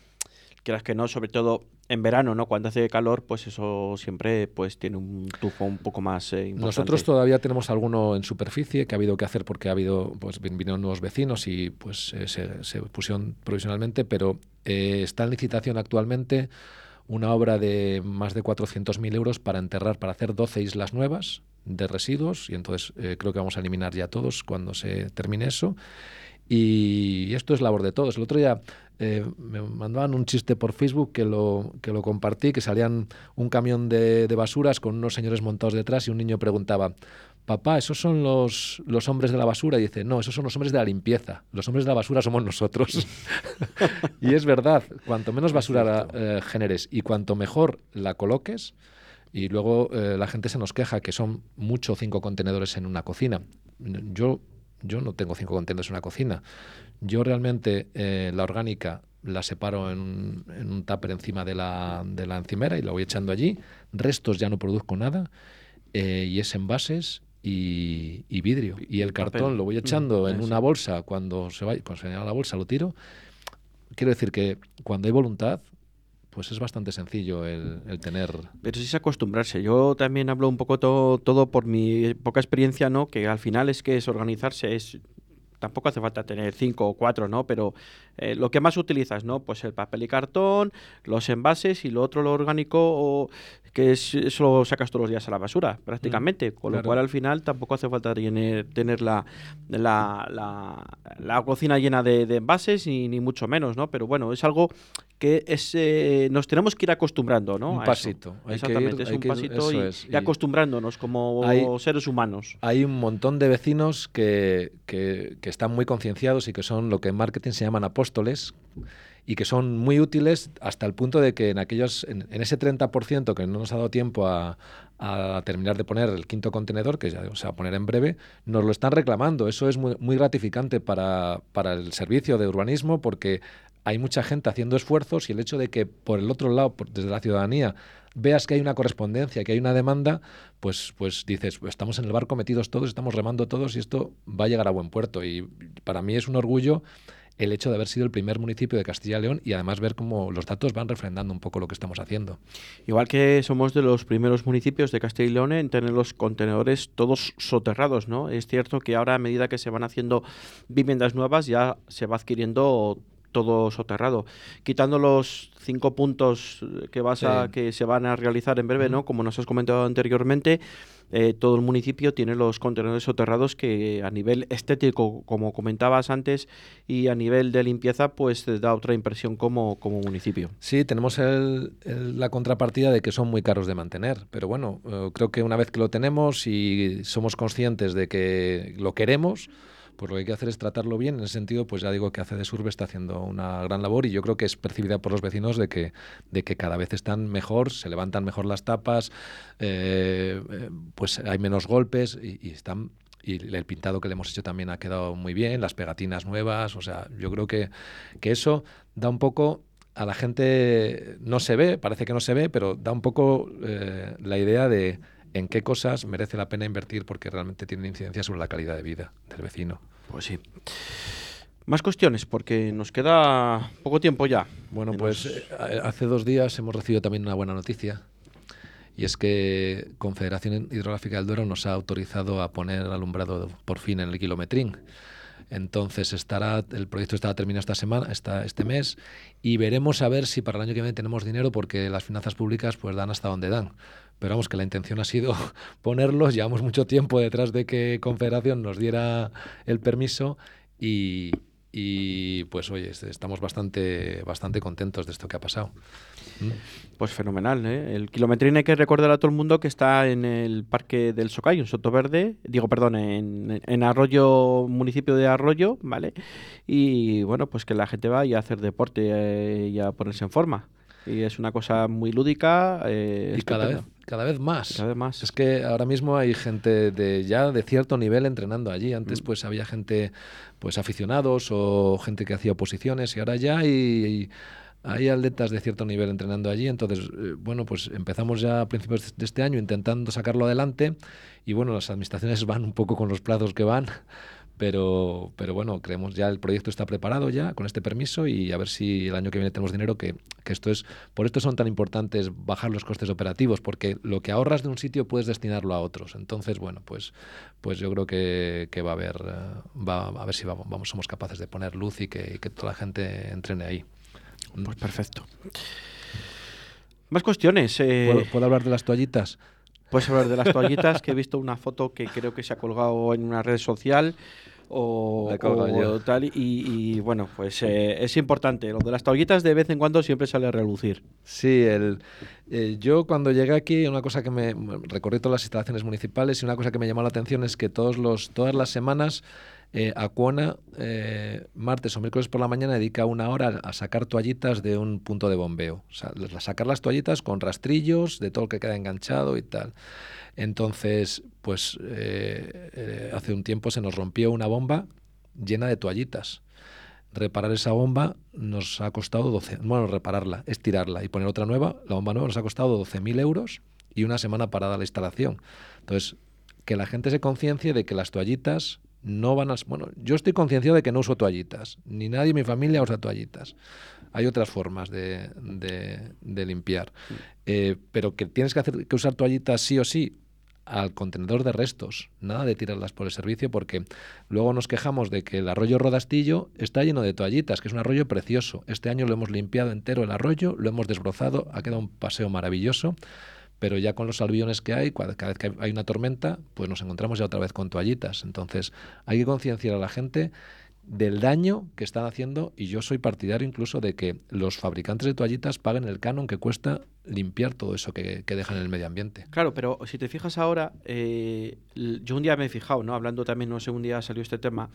quieras que no, sobre todo en verano, ¿no? Cuando hace calor, pues eso siempre pues tiene un tufo un poco más eh, importante. Nosotros todavía tenemos alguno en superficie que ha habido que hacer porque ha habido, pues vinieron nuevos vecinos y pues eh, se, pusieron provisionalmente, pero eh, está en licitación actualmente una obra de más de 400.000 euros para enterrar, para hacer 12 islas nuevas de residuos y entonces creo que vamos a eliminar ya todos cuando se termine eso. Y esto es labor de todos. El otro día eh, me mandaban un chiste por Facebook que lo, que lo compartí, que salían un camión de, basuras con unos señores montados detrás y un niño preguntaba, papá, ¿esos son los, los hombres de la basura? Y dice, no, esos son los hombres de la limpieza. Los hombres de la basura somos nosotros. y es verdad, cuanto menos basura eh, generes y cuanto mejor la coloques, y luego eh, la gente se nos queja que son mucho cinco contenedores en una cocina. yo, yo no tengo cinco contenedores en una cocina. Yo realmente eh, la orgánica la separo en un, en un tupper encima de la, de la encimera y la voy echando allí. Restos ya no produzco nada eh, y es envases y, y vidrio. Y el papel. cartón lo voy echando Mm, en sí. una bolsa. Cuando se va, cuando se llena la bolsa lo tiro. Quiero decir que cuando hay voluntad, pues es bastante sencillo el, el tener. Pero sí es acostumbrarse. Yo también hablo un poco to- todo por mi poca experiencia, ¿no? Que al final es que es organizarse, es tampoco hace falta tener cinco o cuatro, ¿no? Pero eh, lo que más utilizas, ¿no? Pues el papel y cartón, los envases y lo otro, lo orgánico, o que es, eso lo sacas todos los días a la basura, prácticamente. Con lo cual al final tampoco hace falta tener, tener la, la, la- la cocina llena de, de envases, ni, ni mucho menos, ¿no? Pero bueno, es algo que es, eh, nos tenemos que ir acostumbrando, ¿no? Un a pasito. Exactamente, ir- es un que pasito y, es, y y- acostumbrándonos como Hay- seres humanos. Hay un montón de vecinos que, que- que están muy concienciados y que son lo que en marketing se llaman apóstoles y que son muy útiles hasta el punto de que en aquellos en, en ese 30% que no nos ha dado tiempo a, a terminar de poner el quinto contenedor, que ya se va a poner en breve, nos lo están reclamando. Eso es muy, muy gratificante para, para el servicio de urbanismo porque hay mucha gente haciendo esfuerzos y el hecho de que por el otro lado, desde la ciudadanía, veas que hay una correspondencia, que hay una demanda, pues, pues dices, "Pues estamos en el barco metidos todos, estamos remando todos y esto va a llegar a buen puerto. Y para mí es un orgullo el hecho de haber sido el primer municipio de Castilla y León y además ver cómo los datos van refrendando un poco lo que estamos haciendo. Igual que somos de los primeros municipios de Castilla y León en tener los contenedores todos soterrados, ¿no? Es cierto que ahora a medida que se van haciendo viviendas nuevas ya se va adquiriendo todo soterrado, quitando los cinco puntos que vas a que se van a realizar en breve, ¿no? Como nos has comentado anteriormente, eh, todo el municipio tiene los contenedores soterrados que a nivel estético, como comentabas antes, y a nivel de limpieza, pues da otra impresión como, como municipio. Sí, tenemos la contrapartida de que son muy caros de mantener, pero bueno, eh, creo que una vez que lo tenemos y somos conscientes de que lo queremos, pues lo que hay que hacer es tratarlo bien. En ese sentido, pues ya digo que ACD Surbe está haciendo una gran labor y yo creo que es percibida por los vecinos de que, de que cada vez están mejor, se levantan mejor las tapas, eh, eh, pues hay menos golpes y, y están y el pintado que le hemos hecho también ha quedado muy bien, las pegatinas nuevas, o sea, yo creo que, que eso da un poco a la gente, no se ve, parece que no se ve, pero da un poco eh, la idea de en qué cosas merece la pena invertir porque realmente tienen incidencia sobre la calidad de vida del vecino. Pues sí. Más cuestiones, porque nos queda poco tiempo ya. Bueno, pues eh, hace dos días hemos recibido también una buena noticia y es que Confederación Hidrográfica del Duero nos ha autorizado a poner alumbrado por fin en el kilometrín. Entonces estará el proyecto estará terminado esta semana, esta, este mes y veremos a ver si para el año que viene tenemos dinero porque las finanzas públicas pues dan hasta donde dan. Pero vamos que la intención ha sido ponerlos. Llevamos mucho tiempo detrás de que Confederación nos diera el permiso y, y, pues oye est- estamos bastante bastante contentos de esto que ha pasado. ¿Mm? Pues fenomenal, ¿eh? El kilometrín hay que recordar a todo el mundo que está en el Parque del Socay, en Sotoverde, digo, perdón, en, Arroyo, municipio de Arroyo, ¿vale? Y bueno, pues que la gente va y a hacer deporte eh, y a ponerse en forma. Y es una cosa muy lúdica. eh, y cada vez cada vez más. Cada vez más. Es que ahora mismo hay gente de ya de cierto nivel entrenando allí. Antes pues había gente pues aficionados o gente que hacía oposiciones y ahora ya hay, hay atletas de cierto nivel entrenando allí. Entonces, eh, bueno, pues empezamos ya a principios de este año intentando sacarlo adelante y bueno, las administraciones van un poco con los plazos que van. Pero, pero bueno, creemos ya el proyecto está preparado ya con este permiso y a ver si el año que viene tenemos dinero, que, que esto es, por esto son tan importantes bajar los costes operativos, porque lo que ahorras de un sitio puedes destinarlo a otros. Entonces, bueno, pues, pues yo creo que, que va a haber, eh, va a ver si vamos, vamos, somos capaces de poner luz y que, y que toda la gente entrene ahí. Pues perfecto. Más cuestiones. eh, ¿Puedo, puedo hablar de las toallitas? Puedes hablar de las toallitas, que he visto una foto que creo que se ha colgado en una red social o, tal. Y, y, bueno, pues eh, es importante. Lo de las toallitas de vez en cuando siempre sale a relucir. Sí, el, eh, yo cuando llegué aquí, una cosa que me recorrí todas las instalaciones municipales y una cosa que me llamó la atención es que todos los, todas las semanas eh, Acuona, eh, martes o miércoles por la mañana, dedica una hora a sacar toallitas de un punto de bombeo. O sea, sacar las toallitas con rastrillos de todo lo que queda enganchado y tal. Entonces, pues eh, eh, hace un tiempo se nos rompió una bomba llena de toallitas. Reparar esa bomba nos ha costado 12, bueno, repararla, estirarla y poner otra nueva, la bomba nueva nos ha costado 12.000 euros y una semana parada la instalación. Entonces, que la gente se conciencie de que las toallitas no van a... Bueno, yo estoy concienciado de que no uso toallitas, ni nadie en mi familia usa toallitas. Hay otras formas de, de- de limpiar. Eh, pero que tienes que, hacer, que usar toallitas sí o sí al contenedor de restos, nada de tirarlas por el servicio, porque luego nos quejamos de que el arroyo Rodastillo está lleno de toallitas, que es un arroyo precioso. Este año lo hemos limpiado entero el arroyo, lo hemos desbrozado, ha quedado un paseo maravilloso, pero ya con los albillones que hay, cada vez que hay una tormenta, pues nos encontramos ya otra vez con toallitas. Entonces hay que concienciar a la gente del daño que están haciendo y yo soy partidario incluso de que los fabricantes de toallitas paguen el canon que cuesta limpiar todo eso que, que dejan en el medio ambiente. Claro, pero si te fijas ahora, eh, yo un día me he fijado, ¿no? Hablando también, no sé, un día salió este tema.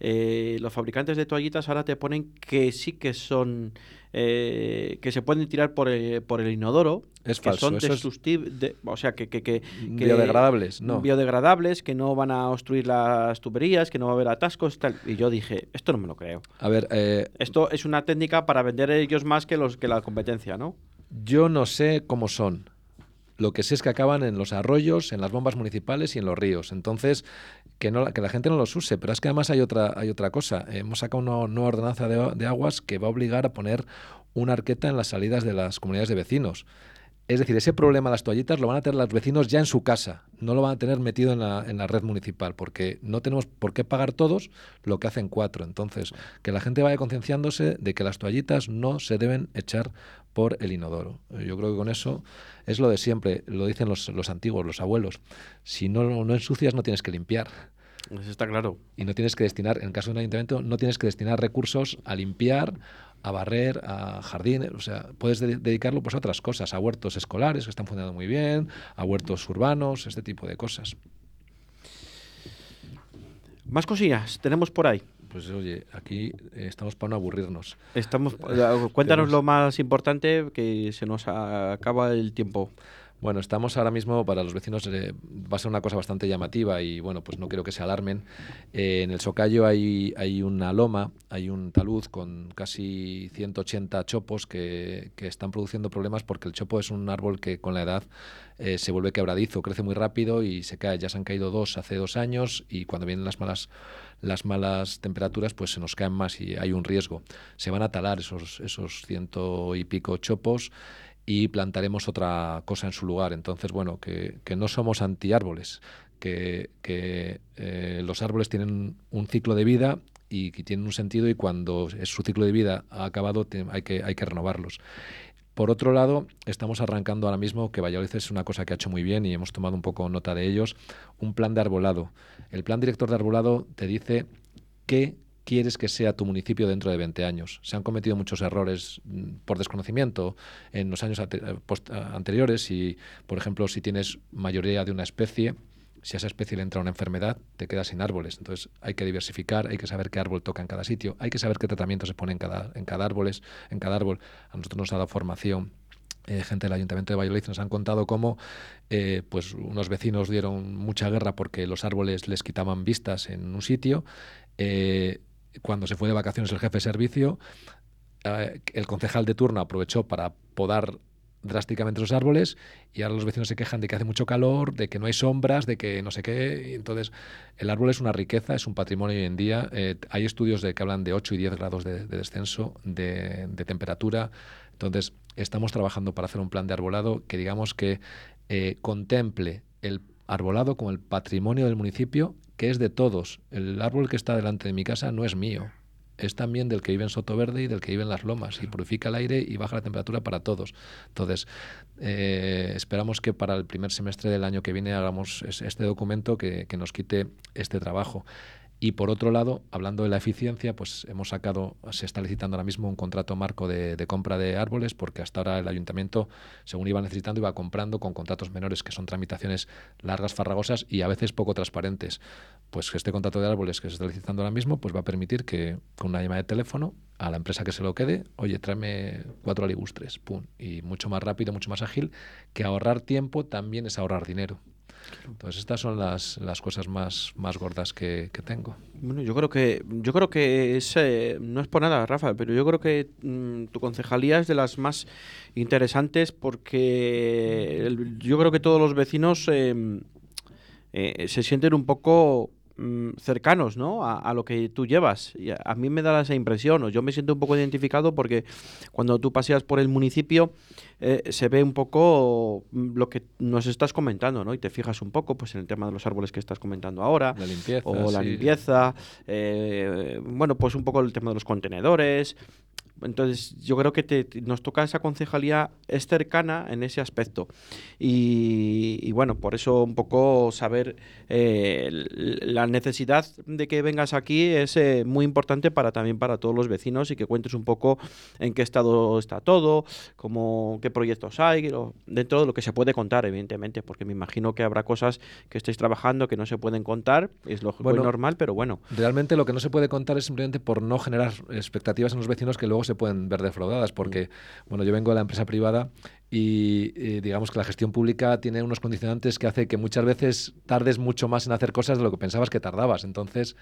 eh, los fabricantes de toallitas ahora te ponen que sí que son. eh, que se pueden tirar por el, por el inodoro. Es que falso, son eso es- destructiv- de- o sea, que, que, que- que- Biodegradables, no. Biodegradables, que no van a obstruir las tuberías, que no va a haber atascos, tal. Y yo dije, esto no me lo creo. A ver, eh, Esto es una técnica para vender ellos más que los que la competencia, ¿no? Yo no sé cómo son. Lo que sé es que acaban en los arroyos, en las bombas municipales y en los ríos. Entonces, que, no, que la gente no los use. Pero es que además hay otra, hay otra cosa. Hemos sacado una nueva ordenanza de, de aguas que va a obligar a poner una arqueta en las salidas de las comunidades de vecinos. Es decir, ese problema de las toallitas lo van a tener los vecinos ya en su casa, no lo van a tener metido en la, en la red municipal, porque no tenemos por qué pagar todos lo que hacen cuatro. Entonces, que la gente vaya concienciándose de que las toallitas no se deben echar por el inodoro. Yo creo que con eso es lo de siempre, lo dicen los, los antiguos, los abuelos. Si no, no ensucias, no tienes que limpiar. Eso está claro. Y no tienes que destinar, en el caso de un ayuntamiento, no tienes que destinar recursos a limpiar, a barrer, a jardines. O sea, puedes de- dedicarlo pues, a otras cosas, a huertos escolares que están funcionando muy bien, a huertos urbanos, este tipo de cosas. Más cosillas tenemos por ahí. Pues oye, aquí eh, estamos para no aburrirnos. Estamos, eh, cuéntanos lo más importante que se nos acaba el tiempo. Bueno, estamos ahora mismo para los vecinos, eh, va a ser una cosa bastante llamativa y bueno, pues no quiero que se alarmen. Eh, en el Socayo hay, hay una loma, hay un talud con casi 180 chopos que, que están produciendo problemas porque el chopo es un árbol que con la edad eh, se vuelve quebradizo, crece muy rápido y se cae. Ya se han caído dos hace dos años y cuando vienen las malas las malas temperaturas pues se nos caen más y hay un riesgo. Se van a talar esos, esos ciento y pico chopos y plantaremos otra cosa en su lugar. Entonces, bueno, que, que no somos antiárboles, que, que eh, los árboles tienen un ciclo de vida y que tienen un sentido y cuando su ciclo de vida ha acabado hay, que, hay que renovarlos. Por otro lado, estamos arrancando ahora mismo, que Valladolid es una cosa que ha hecho muy bien y hemos tomado un poco nota de ellos, un plan de arbolado. El plan director de arbolado te dice qué quieres que sea tu municipio dentro de 20 años. Se han cometido muchos errores mm, por desconocimiento en los años anteriores y, por ejemplo, si tienes mayoría de una especie, si a esa especie le entra una enfermedad, te quedas sin árboles. Entonces hay que diversificar, hay que saber qué árbol toca en cada sitio, hay que saber qué tratamiento se pone en cada, en en cada árbol. A nosotros nos ha dado formación eh, gente del Ayuntamiento de Valladolid nos han contado cómo eh, pues unos vecinos dieron mucha guerra porque los árboles les quitaban vistas en un sitio. Eh, cuando se fue de vacaciones el jefe de servicio, eh, el concejal de turno aprovechó para podar drásticamente los árboles y ahora los vecinos se quejan de que hace mucho calor, de que no hay sombras, de que no sé qué. Entonces, el árbol es una riqueza, es un patrimonio hoy en día. Eh, hay estudios de que hablan de 8 y 10 grados de, de descenso de, de temperatura. Entonces, estamos trabajando para hacer un plan de arbolado que digamos que eh, contemple el arbolado como el patrimonio del municipio, que es de todos. El árbol que está delante de mi casa no es mío, es también del que vive en Sotoverde y del que vive en las lomas y purifica el aire y baja la temperatura para todos. Entonces, eh, esperamos que para el primer semestre del año que viene hagamos es- este documento que, que nos quite este trabajo. Y por otro lado, hablando de la eficiencia, pues hemos sacado, se está licitando ahora mismo un contrato marco de, compra de árboles, porque hasta ahora el ayuntamiento, según iba necesitando, iba comprando con contratos menores, que son tramitaciones largas, farragosas y a veces poco transparentes. Pues este contrato de árboles que se está licitando ahora mismo, pues va a permitir que con una llamada de teléfono a la empresa que se lo quede, oye, tráeme cuatro aligustres, pum, y mucho más rápido, mucho más ágil, que ahorrar tiempo también es ahorrar dinero. Entonces estas son las, las cosas más, más gordas que, tengo. Bueno, yo creo que yo creo que es eh, no es por nada, Rafa, pero yo creo que mm, tu concejalía es de las más interesantes porque yo creo que todos los vecinos eh, eh, se sienten un poco mm, cercanos, ¿no? A, a lo que tú llevas. Y a, a mí me da esa impresión, o yo me siento un poco identificado porque cuando tú paseas por el municipio eh, se ve un poco mm, lo que nos estás comentando, ¿no? Y te fijas un poco, pues, en el tema de los árboles que estás comentando ahora La limpieza. o la sí. limpieza, eh, bueno, pues un poco el tema de los contenedores. Entonces, yo creo que te, te- nos toca esa concejalía es cercana en ese aspecto. Y, y bueno, por eso un poco saber eh, la necesidad de que vengas aquí es eh, muy importante para también para todos los vecinos y que cuentes un poco en qué estado está todo, cómo, qué proyectos hay, dentro de lo que se puede contar, evidentemente, porque me imagino que habrá cosas que estéis trabajando que no se pueden contar, es lógico Bueno, y normal, pero bueno. Realmente lo que no se puede contar es simplemente por no generar expectativas en los vecinos que luego se pueden ver defraudadas, porque, bueno, yo vengo de la empresa privada y eh, digamos que la gestión pública tiene unos condicionantes que hace que muchas veces tardes mucho más en hacer cosas de lo que pensabas que tardabas. Entonces,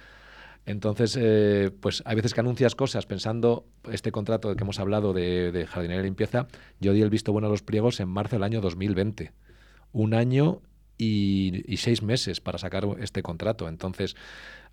entonces eh, pues hay veces que anuncias cosas pensando este contrato que hemos hablado de, de jardinería y limpieza, yo di el visto bueno a los pliegos en marzo del año 2020. Un año y, y seis meses para sacar este contrato. Entonces,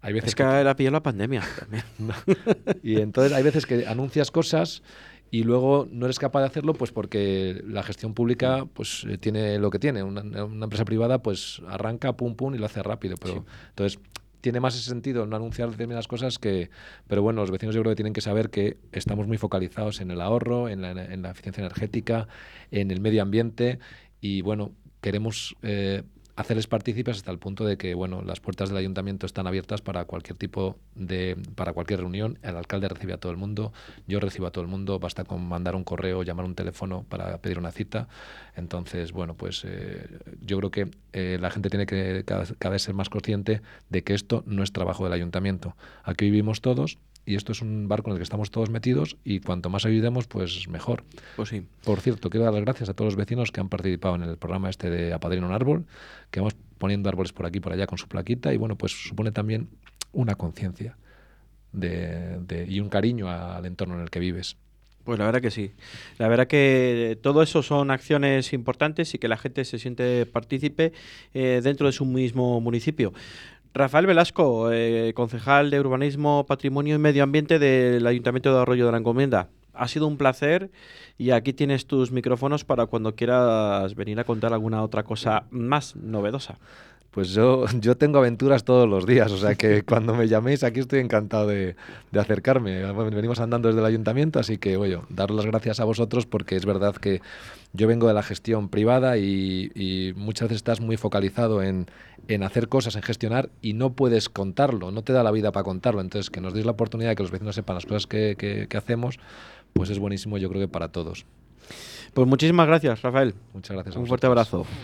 hay veces Es que era pillado la pandemia también. y entonces hay veces que anuncias cosas y luego no eres capaz de hacerlo pues porque la gestión pública pues eh, tiene lo que tiene. Una, una empresa privada pues arranca, pum, pum y lo hace rápido. Pero entonces tiene más ese sentido no anunciar determinadas cosas que... Pero bueno, los vecinos yo creo que tienen que saber que estamos muy focalizados en el ahorro, en la, en la eficiencia energética, en el medio ambiente y bueno, queremos... eh, hacerles partícipes hasta el punto de que bueno las puertas del ayuntamiento están abiertas para cualquier tipo de para cualquier reunión. El alcalde recibe a todo el mundo yo recibo a todo el mundo basta con mandar un correo llamar un teléfono para pedir una cita. Entonces bueno pues eh, yo creo que eh, la gente tiene que cada, cada vez ser más consciente de que esto no es trabajo del ayuntamiento. Aquí vivimos todos y esto es un barco en el que estamos todos metidos y cuanto más ayudemos pues mejor Pues sí. por cierto, quiero dar las gracias a todos los vecinos que han participado en el programa este de Apadrina un árbol, que vamos poniendo árboles por aquí y por allá con su plaquita y bueno, pues supone también una conciencia de, de- y un cariño al entorno en el que vives. Pues la verdad que sí. La verdad que todo eso son acciones importantes y que la gente se siente partícipe eh, dentro de su mismo municipio. Rafael Velasco, eh, concejal de Urbanismo, Patrimonio y Medio Ambiente del Ayuntamiento de Arroyo de la Encomienda. Ha sido un placer y aquí tienes tus micrófonos para cuando quieras venir a contar alguna otra cosa más novedosa. Pues yo, yo tengo aventuras todos los días, o sea que cuando me llaméis aquí estoy encantado de, de acercarme. Venimos andando desde el ayuntamiento, así que, oye, daros las gracias a vosotros porque es verdad que yo vengo de la gestión privada y, y muchas veces estás muy focalizado en, en hacer cosas, en gestionar y no puedes contarlo, no te da la vida para contarlo. Entonces, que nos deis la oportunidad de que los vecinos sepan las cosas que, que- que hacemos, pues es buenísimo yo creo que para todos. Pues muchísimas gracias, Rafael. Muchas gracias. a Un fuerte abrazo.